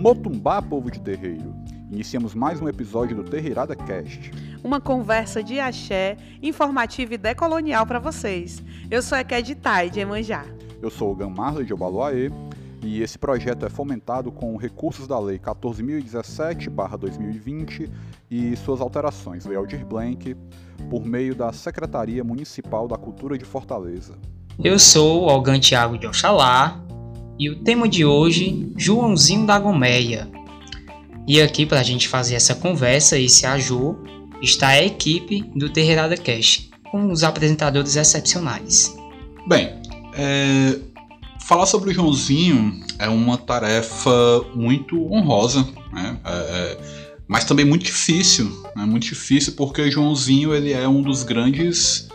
Motumbá, povo de terreiro. Iniciamos mais um episódio do Terreirada Cast. Uma conversa de axé, informativa e decolonial para vocês. Eu sou a Ked Tai, de Emanjá. Eu sou o Gamarla de Obaluaê e esse projeto é fomentado com recursos da Lei 14.017-2020 e suas alterações, Lei Aldir Blanc, por meio da Secretaria Municipal da Cultura de Fortaleza. Eu sou o Algan Thiago de Oxalá e o tema de hoje, Joãozinho da Gomeia. E aqui para a gente fazer essa conversa e se ajou, está a equipe do Terreirada Cash, com os apresentadores excepcionais. Bem, é, falar sobre o Joãozinho é uma tarefa muito honrosa, né? É, é, mas também muito difícil, né? muito difícil porque o Joãozinho ele é um dos grandes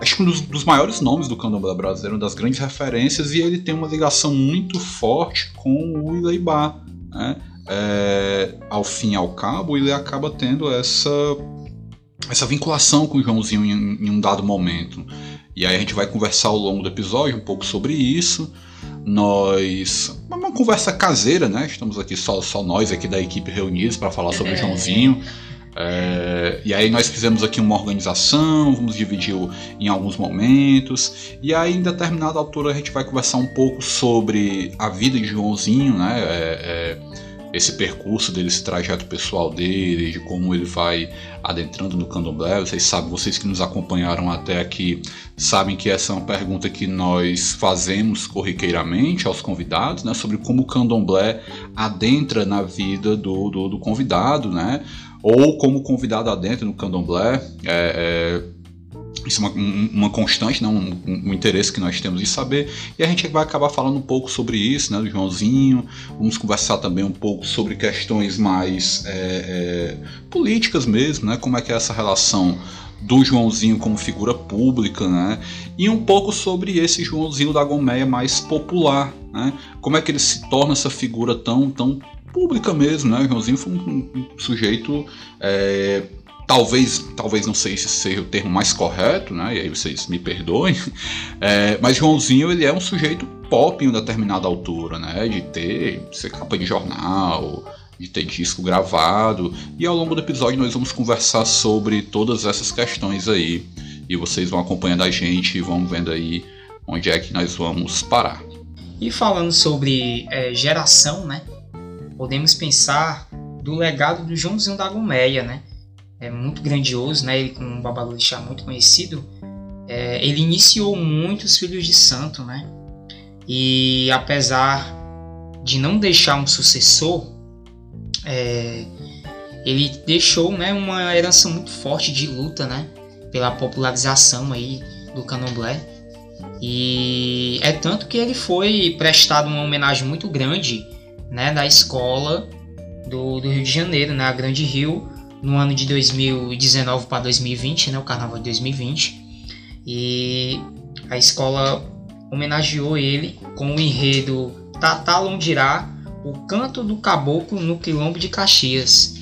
acho que um dos, dos, maiores nomes do candomblé brasileiro, uma das grandes referências, e ele tem uma ligação muito forte com o Ileibá. Né? É, ao fim e ao cabo, ele acaba tendo essa, essa vinculação com o Joãozinho em, em um dado momento. E aí a gente vai conversar ao longo do episódio um pouco sobre isso. Nós. Uma conversa caseira, né? Estamos aqui só, só nós aqui da equipe reunidos para falar sobre o é. Joãozinho. É, e aí nós fizemos aqui uma organização, vamos dividir em alguns momentos, e aí em determinada altura a gente vai conversar um pouco sobre a vida de Joãozinho, né? É, é, esse percurso dele, esse trajeto pessoal dele, de como ele vai adentrando no candomblé. Vocês sabem, vocês que nos acompanharam até aqui, sabem que essa é uma pergunta que nós fazemos corriqueiramente aos convidados, né? Sobre como o candomblé adentra na vida do, do, do convidado, né? Ou como convidado adentro no candomblé. É, é, isso é uma, uma constante, né? Um, um, um, interesse que nós temos em saber. E a gente vai acabar falando um pouco sobre isso, né? Do Joãozinho. Vamos conversar também um pouco sobre questões mais é, é, políticas mesmo, né? Como é que é essa relação do Joãozinho como figura pública, né? E um pouco sobre esse Joãozinho da Gomeia mais popular, né? Como é que ele se torna essa figura tão, tão pública mesmo, né? O Joãozinho foi um, um sujeito. É, talvez, talvez não sei se seja o termo mais correto, né? E aí vocês me perdoem. É, mas Joãozinho ele é um sujeito pop em uma determinada altura, né? De ter ser capa de jornal, de ter disco gravado. E ao longo do episódio nós vamos conversar sobre todas essas questões aí. E vocês vão acompanhando a gente e vão vendo aí onde é que nós vamos parar. E falando sobre é, geração, né? Podemos pensar do legado do Joãozinho da Gomeia, né? É muito grandioso, né? Ele, como um babalorixá muito conhecido, é, ele iniciou muitos filhos de santo, né? E apesar de não deixar um sucessor, é, ele deixou né, uma herança muito forte de luta, né? Pela popularização aí do candomblé. E é tanto que ele foi prestado uma homenagem muito grande né, da escola do, do Rio de Janeiro, né, a Grande Rio, no ano de 2019 para 2020, né, o Carnaval de 2020. E a escola homenageou ele com o enredo Tatá Londirá, o canto do caboclo no quilombo de Caxias.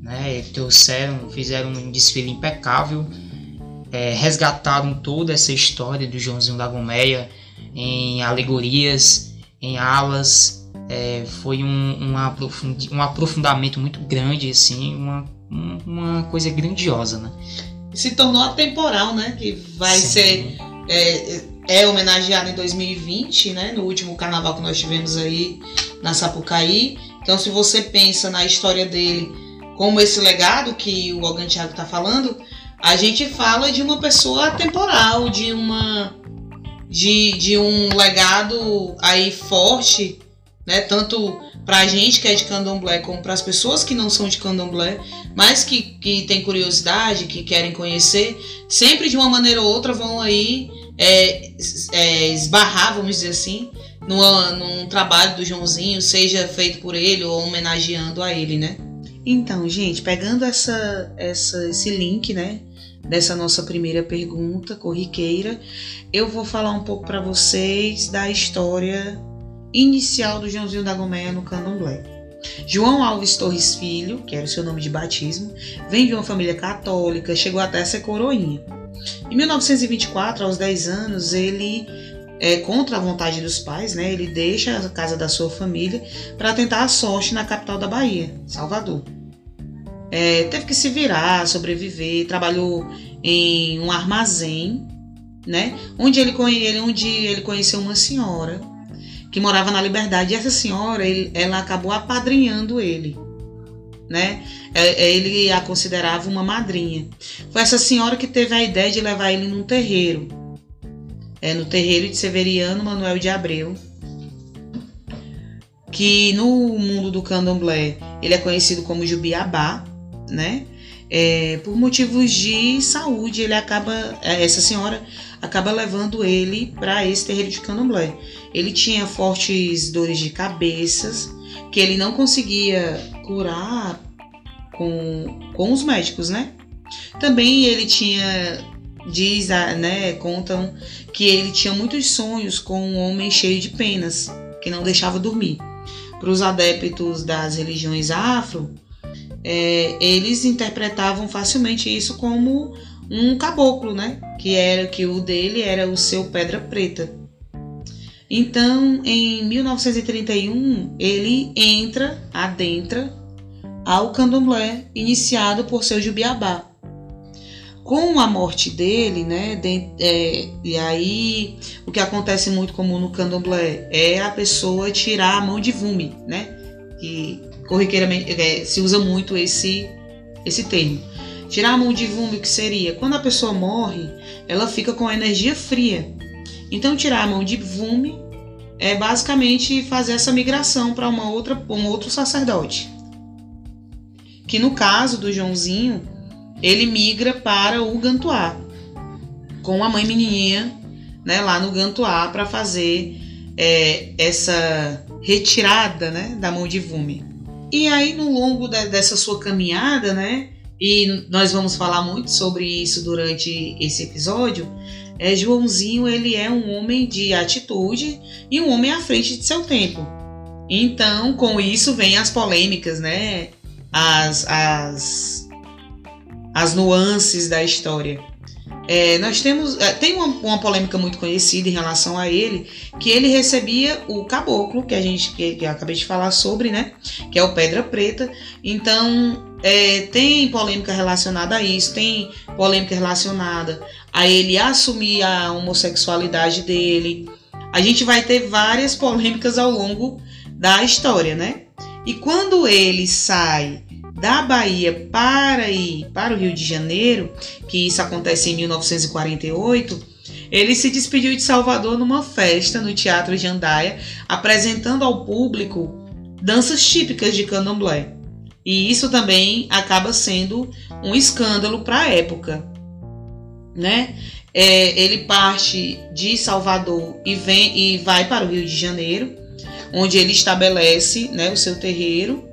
Né, trouxeram, fizeram um desfile impecável, é, resgataram toda essa história do Joãozinho da Gomeia em alegorias, em alas, é, foi um, um, um, aprofundamento muito grande, assim, uma, uma coisa grandiosa, né? Se tornou atemporal, né? Que vai Sim. ser é, é homenageado em 2020, né? No último carnaval que nós tivemos aí na Sapucaí. Então, se você pensa na história dele como esse legado que o Algan Thiago está falando, a gente fala de uma pessoa atemporal, de uma de, de um legado aí forte né? Tanto para a gente que é de candomblé, como para as pessoas que não são de candomblé, mas que, que têm curiosidade, que querem conhecer, sempre de uma maneira ou outra vão aí é, é, esbarrar, vamos dizer assim, numa, num trabalho do Joãozinho, seja feito por ele ou homenageando a ele, né? Então, gente, pegando essa, essa, esse link, né, dessa nossa primeira pergunta corriqueira, eu vou falar um pouco para vocês da história inicial do Joãozinho da Gomeia no candomblé. João Alves Torres Filho, que era o seu nome de batismo, vem de uma família católica, chegou até a ser coroinha. Em 1924, aos 10 anos, ele é, contra a vontade dos pais, né? Ele deixa a casa da sua família para tentar a sorte na capital da Bahia, Salvador. É, teve que se virar, sobreviver, trabalhou em um armazém, né? Onde ele, onde ele conheceu uma senhora que morava na Liberdade. E essa senhora, ele, ela acabou apadrinhando ele, né? É, é, ele a considerava uma madrinha. Foi essa senhora que teve a ideia de levar ele num terreiro, é, no terreiro de Severiano Manuel de Abreu, que no mundo do candomblé ele é conhecido como Jubiabá, né? É, por motivos de saúde, ele acaba, é, essa senhora acaba levando ele para esse terreiro de candomblé. Ele tinha fortes dores de cabeças que ele não conseguia curar com, com os médicos, né? Também ele tinha diz, né, contam que ele tinha muitos sonhos com um homem cheio de penas, que não deixava dormir. Para os adeptos das religiões afro, é, eles interpretavam facilmente isso como um caboclo, né? Que era que o dele era o seu pedra preta. Então, em 1931, ele entra, adentra ao candomblé iniciado por seu Jubiabá. Com a morte dele, né, de, é, e aí o que acontece muito comum no candomblé é a pessoa tirar a mão de vume, né, que corriqueiramente é, se usa muito esse, esse termo. Tirar a mão de vume, o que seria? Quando a pessoa morre, ela fica com a energia fria. Então, tirar a mão de vume é basicamente fazer essa migração para uma outra, um outro sacerdote. Que no caso do Joãozinho, ele migra para o Gantuá, com a mãe menininha né, lá no Gantuá para fazer é, essa retirada né, da mão de vume. E aí, no longo dessa sua caminhada, né? E nós vamos falar muito sobre isso durante esse episódio. É, Joãozinho ele é um homem de atitude e um homem à frente de seu tempo. Então, com isso vem as polêmicas, né? As, as, as nuances da história. É, nós temos é, tem uma, uma, polêmica muito conhecida em relação a ele que ele recebia o caboclo que a gente que, que eu acabei de falar sobre né que é o pedra preta então é, tem polêmica relacionada a isso tem polêmica relacionada a ele assumir a homossexualidade dele a gente vai ter várias polêmicas ao longo da história né e quando ele sai da Bahia para ir para o Rio de Janeiro, que isso acontece em 1948, ele se despediu de Salvador numa festa no Teatro Jandaia, apresentando ao público danças típicas de candomblé. E isso também acaba sendo um escândalo para a época, né? É, ele parte de Salvador e vem e vai para o Rio de Janeiro, onde ele estabelece né, o seu terreiro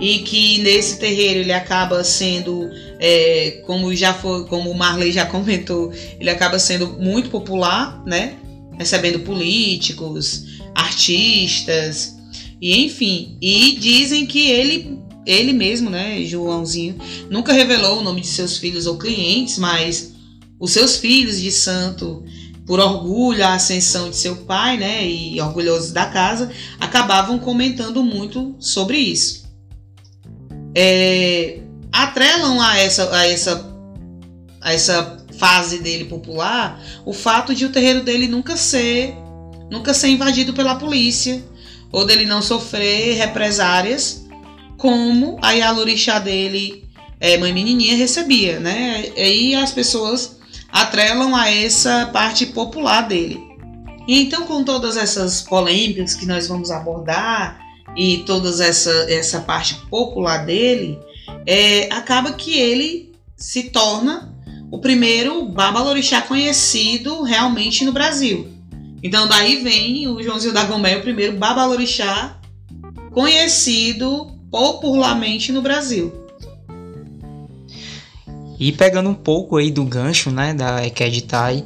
e que nesse terreiro ele acaba sendo, é, como já foi, como o Marley já comentou, ele acaba sendo muito popular, né? Recebendo políticos, artistas, e enfim. E dizem que ele, ele mesmo, né, Joãozinho, nunca revelou o nome de seus filhos ou clientes, mas os seus filhos de santo por orgulho à ascensão de seu pai, né, e orgulhosos da casa, acabavam comentando muito sobre isso. É, atrelam a essa, a, essa, a essa fase dele popular o fato de o terreiro dele nunca ser nunca ser invadido pela polícia ou dele não sofrer represárias como a Yalorixá dele, é, mãe menininha, recebia, né? E as pessoas atrelam a essa parte popular dele. E então, com todas essas polêmicas que nós vamos abordar, e toda essa, essa parte popular dele, é, acaba que ele se torna o primeiro babalorixá conhecido realmente no Brasil. Então daí vem o Joãozinho da Gombé, o primeiro babalorixá conhecido popularmente no Brasil. E pegando um pouco aí do gancho, né, da Equeditai,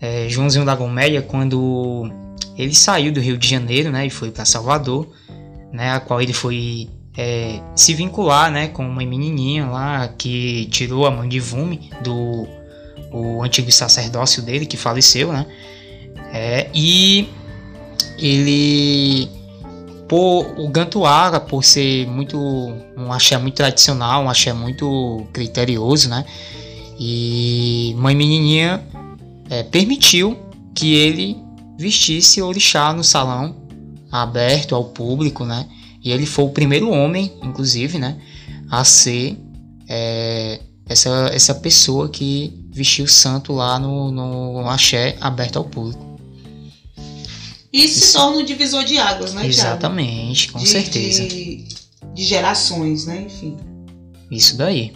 é, Joãozinho da Goméia, quando ele saiu do Rio de Janeiro, né, e foi para Salvador, né, a qual ele foi é, se vincular, né, com uma menininha lá que tirou a mãe de Vume do o antigo sacerdócio dele que faleceu, né? É, e ele por o Gantuara, por ser muito um axé muito tradicional, um axé muito criterioso, né? E Mãe Menininha é, permitiu que ele vestisse orixá no salão aberto ao público, né? E ele foi o primeiro homem, inclusive, né, a ser é, essa, essa pessoa que vestiu o santo lá no, no axé aberto ao público. E se Isso. torna um divisor de águas, né, Exatamente, Thiago? com de, certeza. De, de gerações, né? Enfim. Isso daí.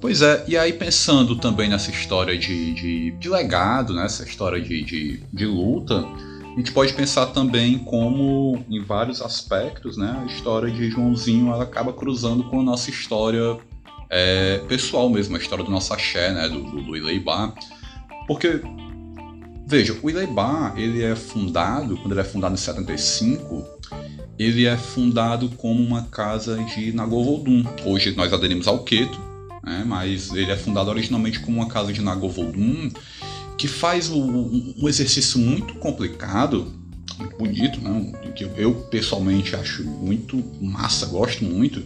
Pois é, e aí pensando também nessa história de, de, de legado, nessa né, história de, de, de, luta, a gente pode pensar também como, em vários aspectos, né, a história de Joãozinho ela acaba cruzando com a nossa história é, pessoal mesmo, a história do nosso axé, né, do, do, do Ileibá. Porque, veja, o Ileibá, ele é fundado, quando ele é fundado em 75, ele é fundado como uma casa de Nagovodum. Hoje nós aderimos ao Queto, né? mas ele é fundado originalmente como uma casa de Nagovodum, que faz um, um exercício muito complicado, muito bonito, né? que eu pessoalmente acho muito massa, gosto muito,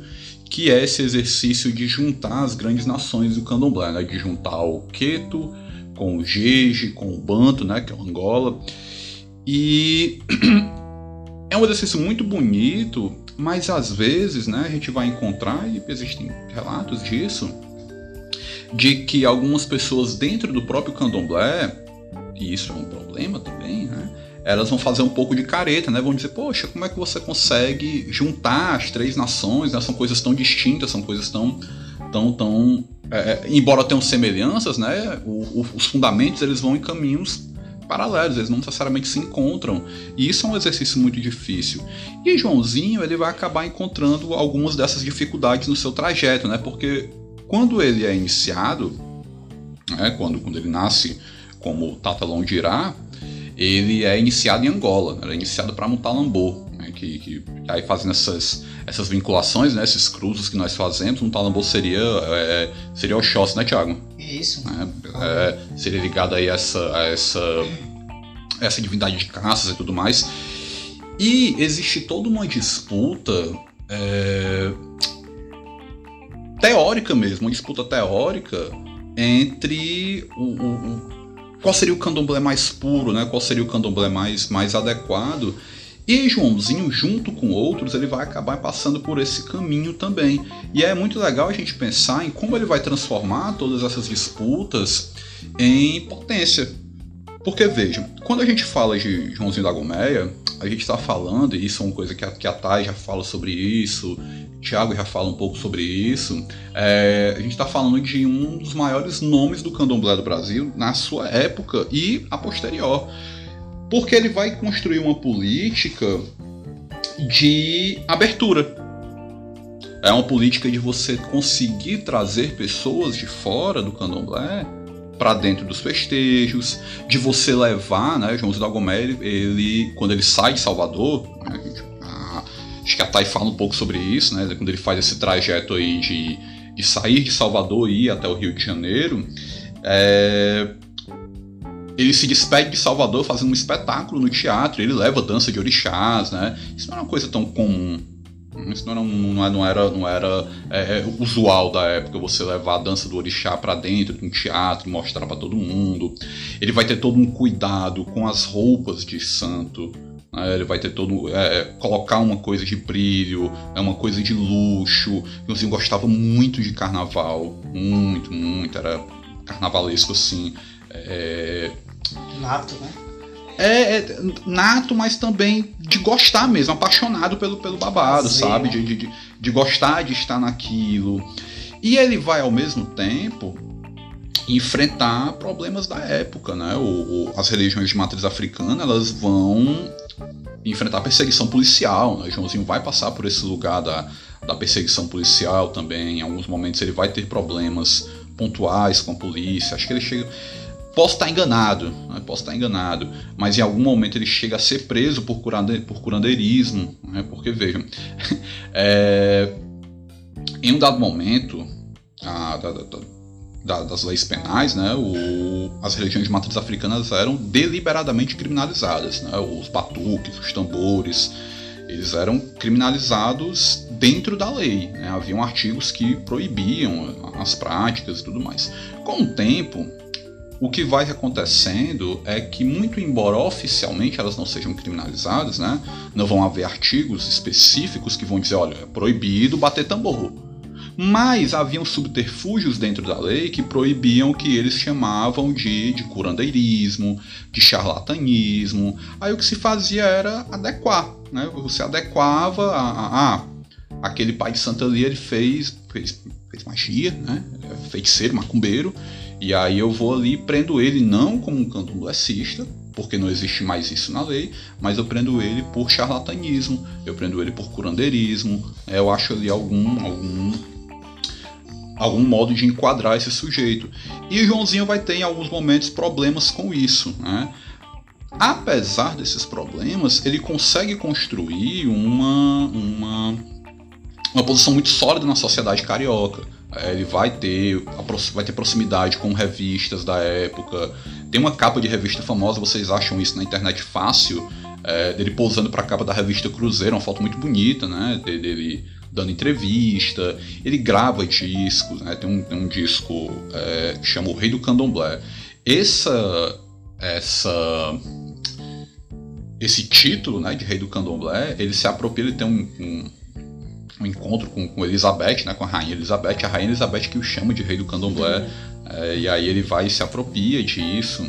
que é esse exercício de juntar as grandes nações do candomblé, né? de juntar o Queto com o Jeje, com o Banto, né? que é o Angola. E é um exercício muito bonito, mas às vezes né, a gente vai encontrar, e existem relatos disso, de que algumas pessoas dentro do próprio candomblé, e isso é um problema também, né? Elas vão fazer um pouco de careta, né? Vão dizer, poxa, como é que você consegue juntar as três nações? Né? São coisas tão distintas, são coisas tão, tão, tão, é, é embora tenham semelhanças, né? O, o, os fundamentos eles vão em caminhos paralelos, eles não necessariamente se encontram. E isso é um exercício muito difícil. E Joãozinho ele vai acabar encontrando algumas dessas dificuldades no seu trajeto, né? Porque quando ele é iniciado, né, quando, quando ele nasce como Tatalon Dirá, ele é iniciado em Angola, ele é iniciado para Mutalambô, né, que, que aí fazendo essas, essas vinculações, né, esses cruzos que nós fazemos, Mutalambô seria é, seria Oxóssi, né, Tiago? Isso. É, é, seria ligado aí a essa, a essa, essa divindade de caças e tudo mais. E existe toda uma disputa é, teórica mesmo, uma disputa teórica entre o, o, o, qual seria o candomblé mais puro, né? qual seria o candomblé mais, mais adequado. E Joãozinho, junto com outros, ele vai acabar passando por esse caminho também. E é muito legal a gente pensar em como ele vai transformar todas essas disputas em potência. Porque vejam, quando a gente fala de Joãozinho da Gomeia, a gente está falando, e isso é uma coisa que a, que a Thay já fala sobre isso, Thiago já fala um pouco sobre isso. É, a gente está falando de um dos maiores nomes do candomblé do Brasil na sua época e a posterior. Porque ele vai construir uma política de abertura. É uma política de você conseguir trazer pessoas de fora do candomblé para dentro dos festejos, de você levar, né, João da Gomé, ele, quando ele sai de Salvador, né, acho que a Thay fala um pouco sobre isso, né? Quando ele faz esse trajeto aí de, de sair de Salvador e ir até o Rio de Janeiro. É, ele se despede de Salvador fazendo um espetáculo no teatro, ele leva dança de orixás, né? Isso não era uma coisa tão comum. Isso não era, não era, não era é, é, usual da época você levar a dança do orixá para dentro de um teatro, mostrar para todo mundo. Ele vai ter todo um cuidado com as roupas de santo, né? Ele vai ter todo. É, é, colocar uma coisa de brilho, é uma coisa de luxo. Joãozinho gostava muito de carnaval. Muito, muito. Era carnavalesco assim. É... Nato, né? É, é, nato, mas também de gostar mesmo, apaixonado pelo, pelo babado, Prazer, sabe? Né? De, de, de gostar de estar naquilo. E ele vai ao mesmo tempo enfrentar problemas da época, né? O, o, as religiões de matriz africana elas vão enfrentar perseguição policial. Né? Joãozinho vai passar por esse lugar da, da perseguição policial também. Em alguns momentos ele vai ter problemas pontuais com a polícia. Acho que ele chega. Posso estar enganado, né? posso estar enganado, mas em algum momento ele chega a ser preso por, curande, por curandeirismo, né? porque vejam, é, em um dado momento, a, da, das leis penais, né, o, as religiões de matriz africanas eram deliberadamente criminalizadas. Né, os batuques, os tambores, eles eram criminalizados dentro da lei. Né, haviam artigos que proibiam as práticas e tudo mais. Com o tempo, o que vai acontecendo é que, muito embora oficialmente elas não sejam criminalizadas, né, não vão haver artigos específicos que vão dizer, olha, é proibido bater tambor mas haviam subterfúgios dentro da lei que proibiam o que eles chamavam de, de curandeirismo, de charlatanismo. Aí o que se fazia era adequar, né? Você adequava a, a, a aquele pai de Santa Lia ele fez, fez, fez magia, né? É feiticeiro, macumbeiro, e aí eu vou ali e prendo ele não como um candomblessista, porque não existe mais isso na lei, mas eu prendo ele por charlatanismo, eu prendo ele por curandeirismo, é, eu acho ali algum, algum algum modo de enquadrar esse sujeito. E o Joãozinho vai ter em alguns momentos problemas com isso. Né? Apesar desses problemas, ele consegue construir uma, uma, uma posição muito sólida na sociedade carioca. É, ele vai ter, vai ter proximidade com revistas da época. Tem uma capa de revista famosa, vocês acham isso na internet fácil, é, dele pousando para a capa da revista Cruzeiro, uma foto muito bonita, né? Dele dando entrevista, ele grava discos, né? tem, um, tem um disco é, que chama O Rei do Candomblé. Essa, essa, esse título né, de Rei do Candomblé, ele se apropria, ele tem um, um, um encontro com, com, Elizabeth, né, com a Rainha Elizabeth, a Rainha Elizabeth que o chama de Rei do Candomblé, uhum. é, e aí ele vai e se apropria disso.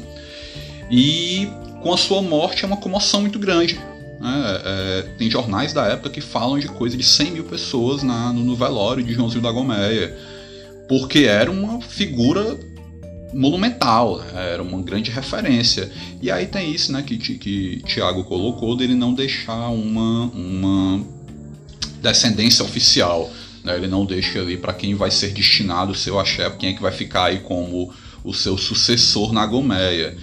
E com a sua morte é uma comoção muito grande, né? É, tem jornais da época que falam de coisa de 100 mil pessoas na, no, no velório de Joãozinho da Gomeia, porque era uma figura monumental, era uma grande referência. E aí tem isso né, que, que Tiago colocou dele não deixar uma, uma descendência oficial. Né? Ele não deixa ali para quem vai ser destinado o seu axé, quem é que vai ficar aí como o seu sucessor na Gomeia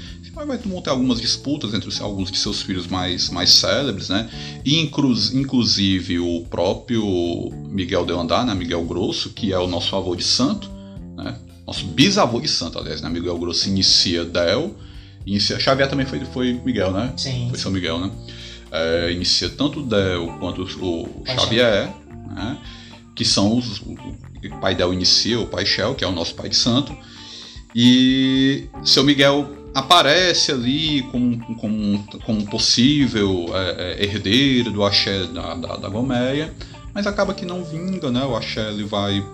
vai ter algumas disputas entre alguns de seus filhos mais, mais célebres, né? E inclu inclusive o próprio Miguel de Andar, né? Miguel Grosso, que é o nosso avô de santo, né? Nosso bisavô de santo, aliás, né? Miguel Grosso inicia Del, inicia Xavier também foi, foi Miguel, né? Sim. Foi São Miguel, né? É, inicia tanto Del quanto o Xavier, né? Que são os. O pai Del inicia o pai Shell, que é o nosso pai de santo. E seu Miguel aparece ali como, como, como possível é, é, herdeiro do axé da, da, da, Gomeia, mas acaba que não vinga, né? O axé ele vai,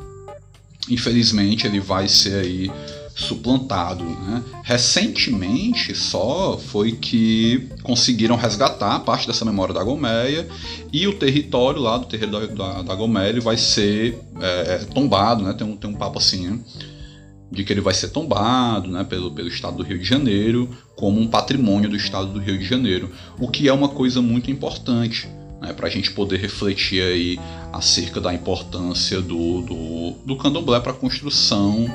infelizmente, ele vai ser aí suplantado, né? Recentemente só foi que conseguiram resgatar parte dessa memória da Gomeia e o território lá do terreiro da, da, da Gomeia ele vai ser é, é tombado, né? Tem um, tem um papo assim, né? de que ele vai ser tombado né, pelo, pelo Estado do Rio de Janeiro como um patrimônio do Estado do Rio de Janeiro, o que é uma coisa muito importante né, para a gente poder refletir aí acerca da importância do, do, do candomblé para a construção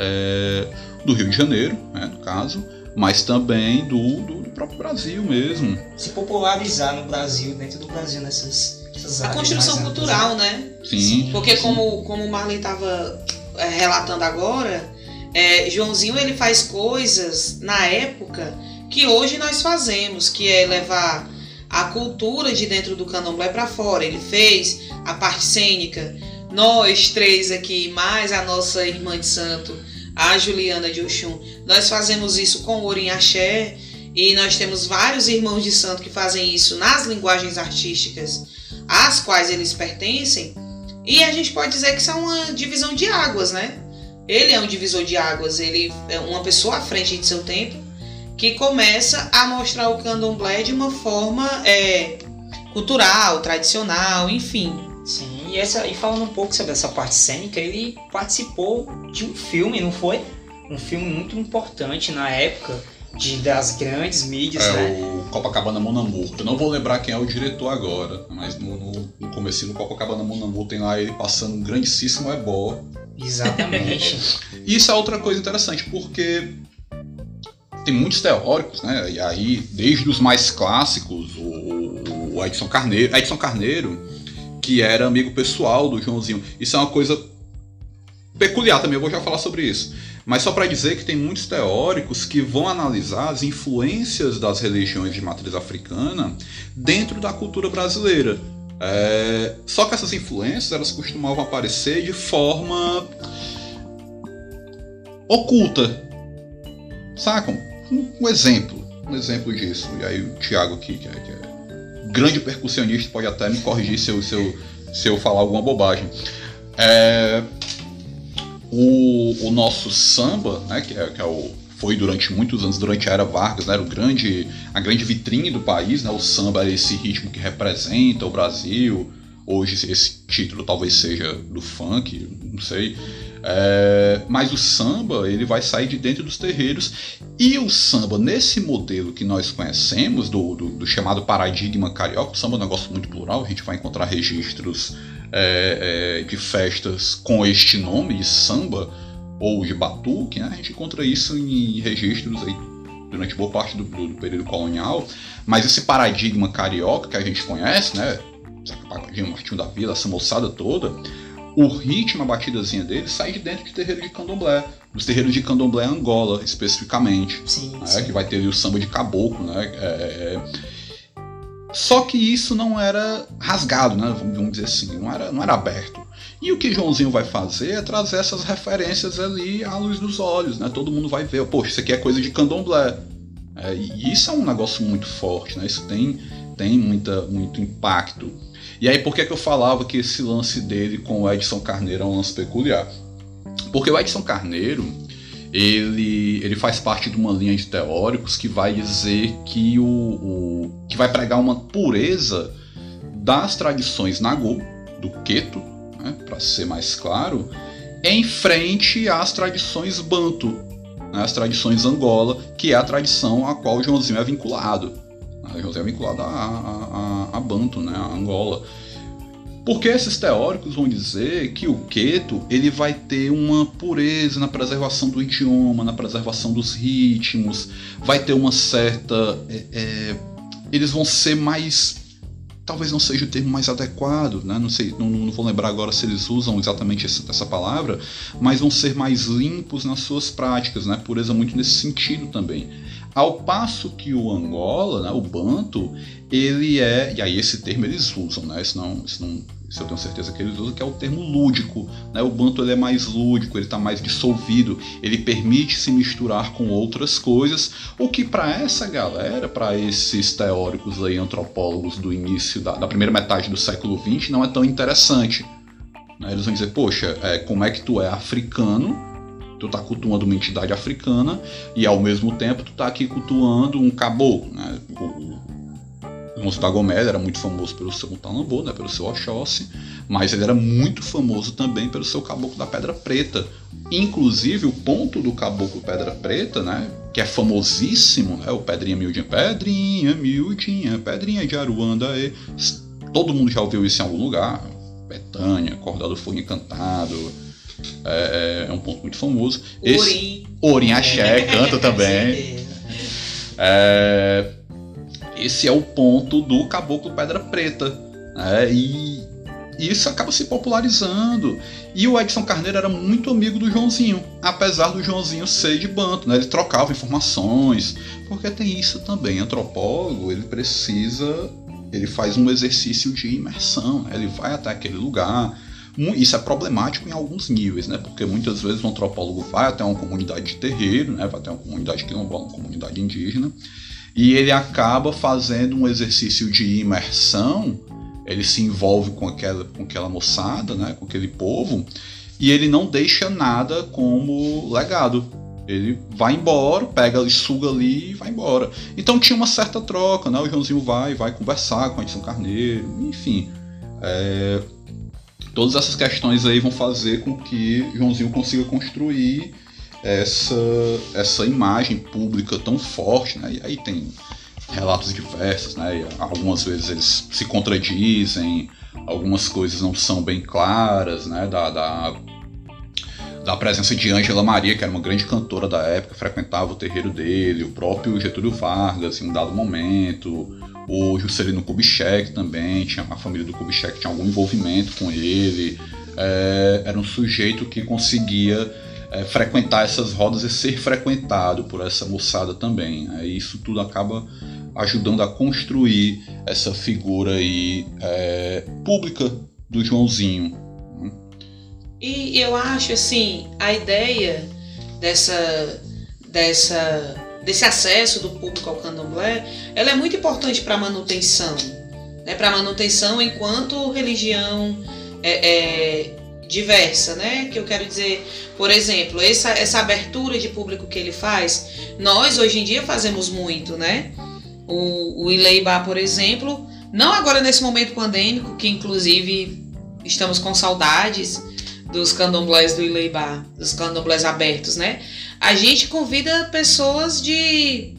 é, do Rio de Janeiro, né, no caso, mas também do, do, do, próprio Brasil mesmo. Se popularizar no Brasil, dentro do Brasil, nessas, nessas A construção cultural, né? Sim. Porque como, como o Marley estava é, relatando agora, é, Joãozinho ele faz coisas na época que hoje nós fazemos, que é levar a cultura de dentro do candomblé para fora. Ele fez a parte cênica. Nós três aqui, mais a nossa irmã de santo, a Juliana de Oxum, nós fazemos isso com o em Axé e nós temos vários irmãos de santo que fazem isso nas linguagens artísticas às quais eles pertencem. E a gente pode dizer que isso é uma divisão de águas, né? Ele é um divisor de águas, ele é uma pessoa à frente de seu tempo que começa a mostrar o candomblé de uma forma é, cultural, tradicional, enfim. Sim, e, essa, e falando um pouco sobre essa parte cênica, ele participou de um filme, não foi? Um filme muito importante na época de, das grandes mídias, é né? o Copacabana Monamur. Eu não vou lembrar quem é o diretor agora, mas no, no, no começo do Copacabana Monamur tem lá ele passando um grandíssimo ebó. Exatamente. Isso é outra coisa interessante, porque tem muitos teóricos, né? E aí, desde os mais clássicos, o, o Edson Carneiro, Edson Carneiro, que era amigo pessoal do Joãozinho. Isso é uma coisa peculiar também, eu vou já falar sobre isso. Mas só para dizer que tem muitos teóricos que vão analisar as influências das religiões de matriz africana dentro da cultura brasileira. É... Só que essas influências elas costumavam aparecer de forma oculta. Sacam? Um exemplo, um exemplo disso. E aí o Thiago aqui, que é, que é grande percussionista, pode até me corrigir se eu, se eu, se eu falar alguma bobagem. É, o, o nosso samba, né, que, é, que é o, foi durante muitos anos, durante a era Vargas, né, era o grande, a grande vitrine do país, né, o samba era esse ritmo que representa o Brasil. Hoje esse título talvez seja do funk, não sei. É, mas o samba ele vai sair de dentro dos terreiros. E o samba nesse modelo que nós conhecemos do, do, do chamado paradigma carioca, o samba é um negócio muito plural, a gente vai encontrar registros é, é, de festas com este nome de samba ou de batuque, né? a gente encontra isso em registros aí durante boa parte do, do, do período colonial, mas esse paradigma carioca que a gente conhece, né, Pagodinho, Martinho da Vila, essa moçada toda, o ritmo, a batidazinha dele sai de dentro de terreiro de candomblé. Dos terreiros de candomblé Angola, especificamente. Sim, né? sim. Que vai ter o samba de caboclo, né? É, é... Só que isso não era rasgado, né? Vamos dizer assim, não era, não era aberto. E o que Joãozinho vai fazer é trazer essas referências ali à luz dos olhos, né? Todo mundo vai ver, poxa, isso aqui é coisa de candomblé. É, e isso é um negócio muito forte, né? Isso tem, tem muita, muito impacto. E aí, por que, que eu falava que esse lance dele com o Edson Carneiro é um lance peculiar? Porque o Edson Carneiro, ele, ele faz parte de uma linha de teóricos que vai dizer que o, o que vai pregar uma pureza das tradições Nagô, do Queto, né, para ser mais claro, em frente às tradições Banto, né, as tradições Angola, que é a tradição a qual o Joãozinho é vinculado. Né, Joãozinho é vinculado a, a, a, a Banto, né, a Angola. Porque esses teóricos vão dizer que o Queto ele vai ter uma pureza na preservação do idioma, na preservação dos ritmos, vai ter uma certa. É, é, eles vão ser mais. Talvez não seja o termo mais adequado, né? não, sei, não, não vou lembrar agora se eles usam exatamente essa, essa, palavra, mas vão ser mais limpos nas suas práticas, né? pureza muito nesse sentido também. Ao passo que o Angola, né, o Banto, ele é. E aí esse termo eles usam, né? Isso não, isso não, eu tenho certeza que eles usam, que é o termo lúdico. Né? O Banto ele é mais lúdico, ele está mais dissolvido, ele permite se misturar com outras coisas, o que para essa galera, para esses teóricos aí, antropólogos do início da, da, primeira metade do século XX, não é tão interessante. Né? Eles vão dizer, poxa, é, como é que tu é africano tu tá cultuando uma entidade africana e ao mesmo tempo tu tá aqui cultuando um caboclo, né? O, o Monstro da Gomélia era muito famoso pelo seu Mutalambô, né, pelo seu Oxóssi, mas ele era muito famoso também pelo seu Caboclo da Pedra Preta. Inclusive o ponto do Caboclo Pedra Preta, né, que é famosíssimo, né, o Pedrinha Miudinha, Pedrinha Miudinha, Pedrinha de Aruanda, e... todo mundo já ouviu isso em algum lugar, Betânia, Cordado Fogo Encantado, é, é, um ponto muito famoso. Esse, Orim Axé canta também. É, esse é o ponto do Caboclo Pedra Preta. Né? E isso acaba se popularizando. E o Edson Carneiro era muito amigo do Joãozinho, apesar do Joãozinho ser de banto, né? Ele trocava informações, porque tem isso também. Antropólogo, ele precisa, ele faz um exercício de imersão, né? ele vai até aquele lugar, isso é problemático em alguns níveis, né? Porque muitas vezes o antropólogo vai até uma comunidade de terreiro, né? Vai até uma comunidade quilombola, uma comunidade indígena, e ele acaba fazendo um exercício de imersão. Ele se envolve com aquela, com aquela moçada, né? Com aquele povo, e ele não deixa nada como legado. Ele vai embora, pega suga ali e vai embora. Então tinha uma certa troca, né? O Joãozinho vai, vai conversar com Edson Carneiro, enfim. É, todas essas questões aí vão fazer com que Joãozinho consiga construir essa, essa imagem pública tão forte, né? E aí tem relatos diversos, né? Algumas vezes eles se contradizem, algumas coisas não são bem claras, né? Da, da, da presença de Ângela Maria, que era uma grande cantora da época, frequentava o terreiro dele, o próprio Getúlio Vargas em um dado momento, o Juscelino Kubitschek também, tinha a família do Kubitschek tinha algum envolvimento com ele. É, era um sujeito que conseguia é, frequentar essas rodas e ser frequentado por essa moçada também. Né? isso tudo acaba ajudando a construir essa figura aí é, pública do Joãozinho. E eu acho assim, a ideia dessa, dessa, desse acesso do público ao candomblé, ela é muito importante para a manutenção, né? para a manutenção enquanto religião é, é, diversa, né? Que eu quero dizer, por exemplo, essa, essa abertura de público que ele faz, nós hoje em dia fazemos muito, né? O, o Ileibá, por exemplo, não agora nesse momento pandêmico, que inclusive estamos com saudades dos candomblés do Ileibá, dos candomblés abertos, né? A gente convida pessoas de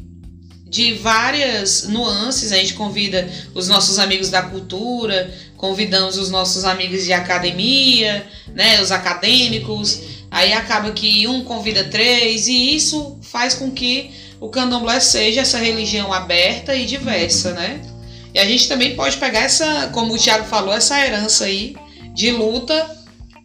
de várias nuances, a gente convida os nossos amigos da cultura, convidamos os nossos amigos de academia, né, os acadêmicos, aí acaba que um convida três e isso faz com que o candomblé seja essa religião aberta e diversa, né? E a gente também pode pegar essa, como o Tiago falou, essa herança aí de luta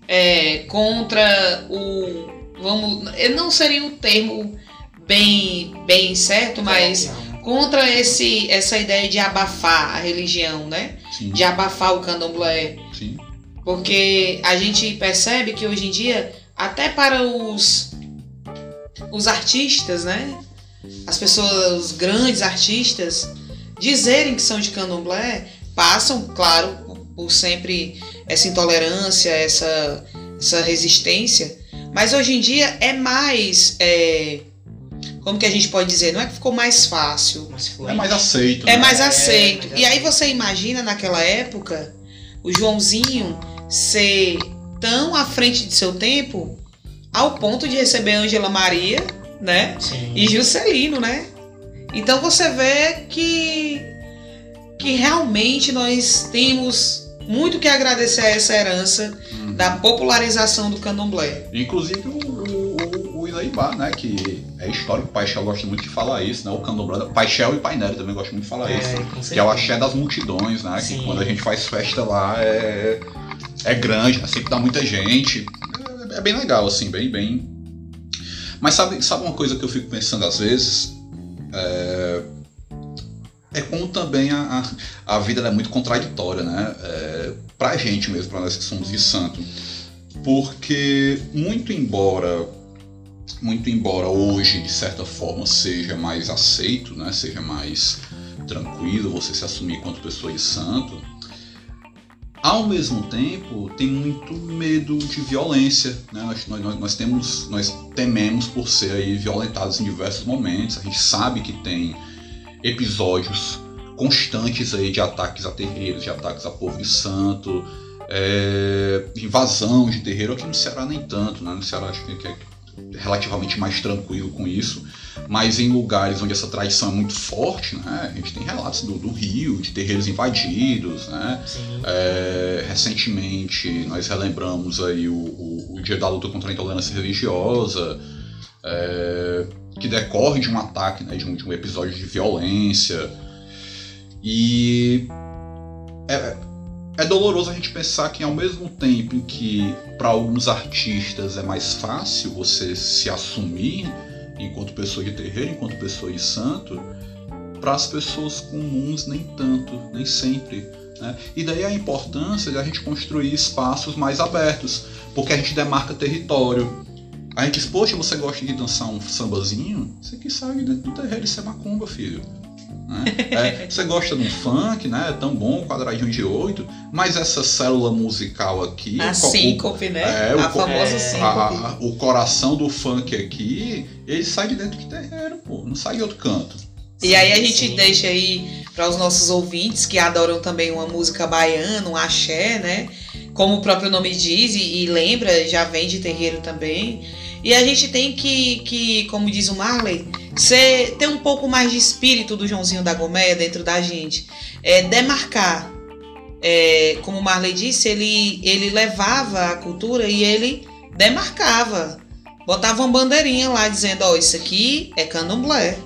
é, contra o. Vamos, não seria o termo bem, bem certo, mas contra esse, essa ideia de abafar a religião, né? Sim. De abafar o candomblé. Sim. Porque a gente percebe que hoje em dia, até para os, os artistas, né? as pessoas, os grandes artistas, dizerem que são de candomblé, passam, claro, por sempre essa intolerância, essa, essa resistência. Mas hoje em dia é mais. É, como que a gente pode dizer? Não é que ficou mais fácil. É mais aceito. É né? mais aceito. É, e aí você imagina naquela época o Joãozinho ser tão à frente de seu tempo ao ponto de receber Angela Maria né? Sim. E Juscelino, né? Então você vê que que realmente nós temos muito que agradecer a essa herança hum. Da popularização do candomblé. Inclusive o, o, o Ilaibá, né? Que é histórico, o Paixão gosta muito de falar isso, né? O candomblé, Paixão e Painel também gostam muito de falar é, isso. Que é o axé das multidões, né? Sim. Que quando a gente faz festa lá é, é grande, né? sempre dá muita gente. É, é bem legal, assim, bem, bem, mas sabe, sabe uma coisa que eu fico pensando às vezes? É, é como também a, a, a vida é muito contraditória, né? É, pra gente mesmo, pra nós que somos de santo. Porque, muito embora muito embora hoje de certa forma seja mais aceito, né, seja mais tranquilo você se assumir enquanto pessoa de santo, ao mesmo tempo, tem muito medo de violência. Né? Nós, nós, nós, temos, nós tememos por ser aí violentados em diversos momentos. A gente sabe que tem episódios constantes aí de ataques a terreiros, de ataques a povo de santo, é, invasão de terreiro. Aqui no Ceará nem tanto, né? No Ceará acho que é relativamente mais tranquilo com isso mas em lugares onde essa tradição é muito forte, né? A gente tem relatos do, do Rio, de terreiros invadidos, né? É, recentemente nós relembramos aí o, o, o, Dia da Luta contra a Intolerância Religiosa, é, que decorre de um ataque, né? de, um, de um episódio de violência. E é, é doloroso a gente pensar que ao mesmo tempo em que para alguns artistas é mais fácil você se assumir enquanto pessoa de terreiro, enquanto pessoa de santo, para as pessoas comuns nem tanto, nem sempre. Né? E daí a importância de a gente construir espaços mais abertos, porque a gente demarca território. A gente diz, poxa, você gosta de dançar um sambazinho? Você que sabe dentro do terreiro, isso é macumba, filho. Né? É, você gosta de um funk, né? É tão bom, quadradinho de oito, mas essa célula musical aqui. A síncope, né? É, a o, famosa síncope. o coração do funk aqui, ele sai de dentro do terreiro, pô, não sai de outro canto. E aí a gente sim. deixa aí para os nossos ouvintes que adoram também uma música baiana, um axé, né? Como o próprio nome diz e, e lembra, já vem de terreiro também. E a gente tem que, que como diz o Marley, ser, ter um pouco mais de espírito do Joãozinho da Gomeia dentro da gente. É, demarcar. É, como o Marley disse, ele, ele levava a cultura e ele demarcava. Botava uma bandeirinha lá dizendo, ó, oh, isso aqui é candomblé.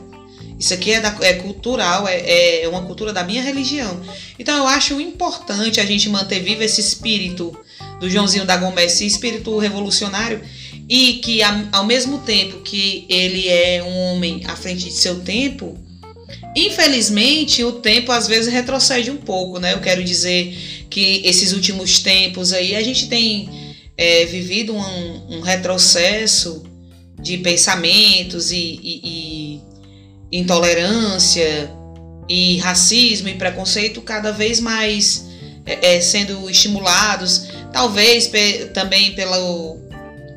Isso aqui é, da, é cultural, é, é uma cultura da minha religião. Então eu acho importante a gente manter vivo esse espírito do Joãozinho da Gomeia, esse espírito revolucionário e que ao mesmo tempo que ele é um homem à frente de seu tempo, infelizmente o tempo às vezes retrocede um pouco, né? Eu quero dizer que esses últimos tempos aí a gente tem é, vivido um, um, retrocesso de pensamentos e, e, e intolerância e racismo e preconceito cada vez mais é, é, sendo estimulados, talvez pe também pela,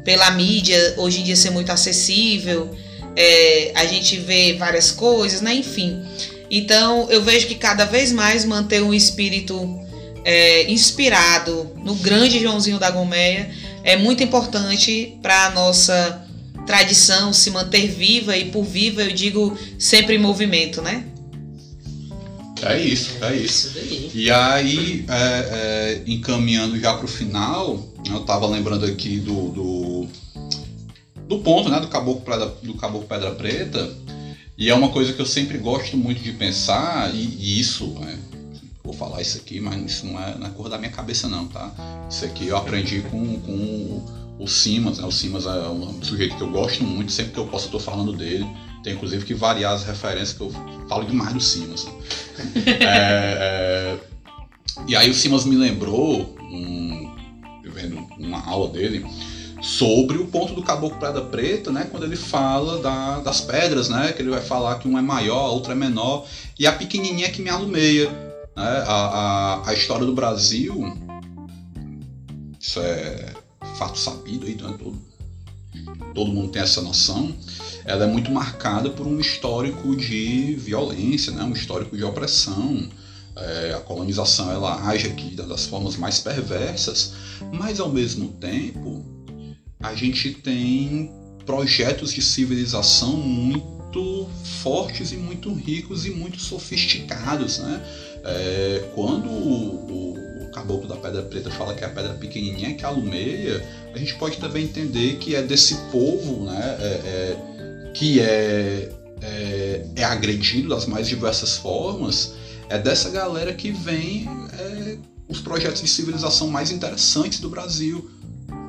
pela mídia hoje em dia ser muito acessível, é, a gente vê várias coisas, né? Enfim. Então eu vejo que cada vez mais manter um espírito é, inspirado no grande Joãozinho da Gomeia é muito importante para a nossa tradição se manter viva e por viva eu digo sempre em movimento, né? É isso, é isso. E aí, é, é, encaminhando já para o final, eu estava lembrando aqui do, do, do, ponto, né, do caboclo, pedra, do caboclo Pedra Preta, e é uma coisa que eu sempre gosto muito de pensar, e, e isso, né, vou falar isso aqui, mas isso não é na é cor da minha cabeça não, tá? Isso aqui eu aprendi com, com o Simas, né? O Simas é um sujeito que eu gosto muito, sempre que eu posso eu tô falando dele. Tem inclusive que variar as referências que eu falo demais do Simas. Né? é, é, e aí o Simas me lembrou, um, vendo uma aula dele, sobre o ponto do caboclo Pedra Preta, né? Quando ele fala da, das pedras, né? Que ele vai falar que um é maior, a outra é menor, e a pequenininha que me alumeia. Né? A, a, a história do Brasil, isso é fato sabido aí, então todo, todo mundo tem essa noção, ela é muito marcada por um histórico de violência, né? um histórico de opressão. É, a colonização ela age aqui das formas mais perversas, mas ao mesmo tempo a gente tem projetos de civilização muito fortes e muito ricos e muito sofisticados, né? É, quando o, o, caboclo da Pedra Preta fala que é a pedra pequenininha que alumeia, a gente pode também entender que é desse povo, né? É, é, que é, é, é, agredido das mais diversas formas, é dessa galera que vem é, os projetos de civilização mais interessantes do Brasil,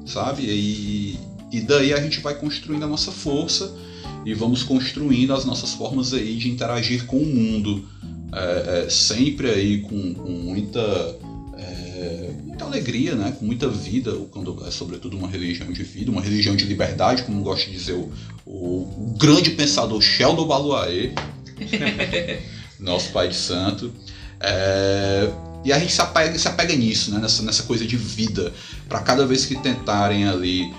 sabe? E, e daí a gente vai construindo a nossa força e vamos construindo as nossas formas aí de interagir com o mundo, é, é, sempre aí com, com muita muita alegria, né? com muita vida, quando é sobretudo uma religião de vida, uma religião de liberdade, como gosta de dizer o, o, o grande pensador Sheldon Baluaê, nosso pai de santo. É, e a gente se apega, se apega nisso, né? nessa, nessa coisa de vida, para cada vez que tentarem ali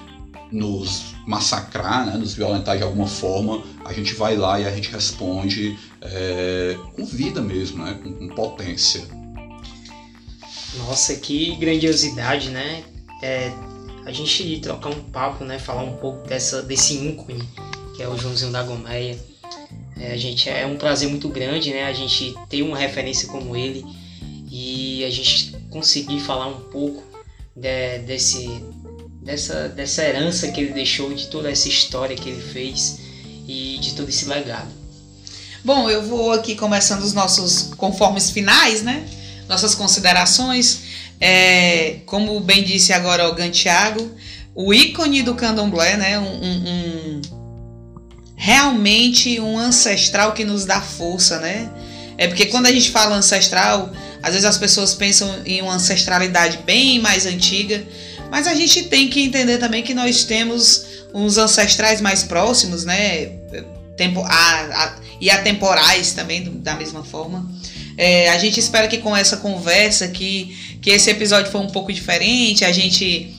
nos massacrar, né, nos violentar de alguma forma, a gente vai lá e a gente responde é, com vida mesmo, né, com, com potência. Nossa, que grandiosidade, né? É, a gente trocar um papo, né? Falar um pouco dessa, desse ícone que é o Joãozinho da Gomeia. É, a gente é um prazer muito grande, né? A gente ter uma referência como ele e a gente conseguir falar um pouco de, desse, dessa, dessa herança que ele deixou, de toda essa história que ele fez e de todo esse legado. Bom, eu vou aqui começando os nossos conformes finais, né? nossas considerações. É, como bem disse agora o Gantiago, o ícone do candomblé, né? Um, um, um, realmente um ancestral que nos dá força, né? É porque quando a gente fala ancestral, às vezes as pessoas pensam em uma ancestralidade bem mais antiga, mas a gente tem que entender também que nós temos uns ancestrais mais próximos, né? Tempo, a, a, e atemporais também, da mesma forma. É, a gente espera que com essa conversa, que, que esse episódio foi um pouco diferente, a gente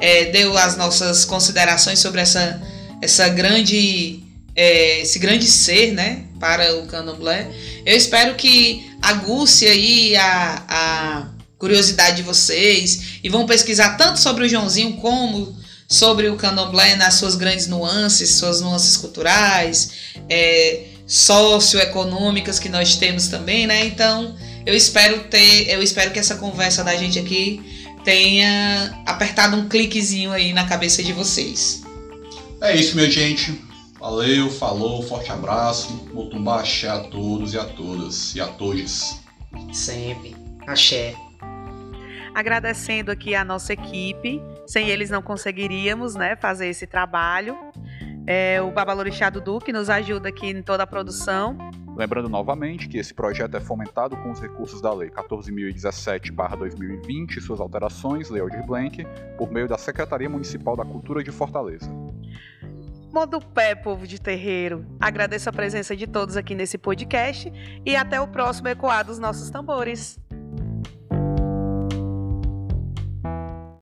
é, deu as nossas considerações sobre essa, essa grande, é, esse grande ser, né, para o candomblé. Eu espero que aguce aí a, a curiosidade de vocês e vão pesquisar tanto sobre o Joãozinho como sobre o candomblé nas suas grandes nuances, suas nuances culturais, é, socioeconômicas que nós temos também, né? Então, eu espero ter, eu espero que essa conversa da gente aqui tenha apertado um cliquezinho aí na cabeça de vocês. É isso, minha gente. Valeu, falou, forte abraço, Motumba axé a todos e a todas e a todos. Sempre. Axé. Agradecendo aqui a nossa equipe Sem eles não conseguiríamos né, fazer esse trabalho. É, o Babalorixá Dudu, que nos ajuda aqui em toda a produção. Lembrando novamente que esse projeto é fomentado com os recursos da Lei 14.017-2020 e suas alterações, Lei Aldir Blanc, por meio da Secretaria Municipal da Cultura de Fortaleza. Modo pé, povo de terreiro. Agradeço a presença de todos aqui nesse podcast e até o próximo Ecoar dos Nossos Tambores.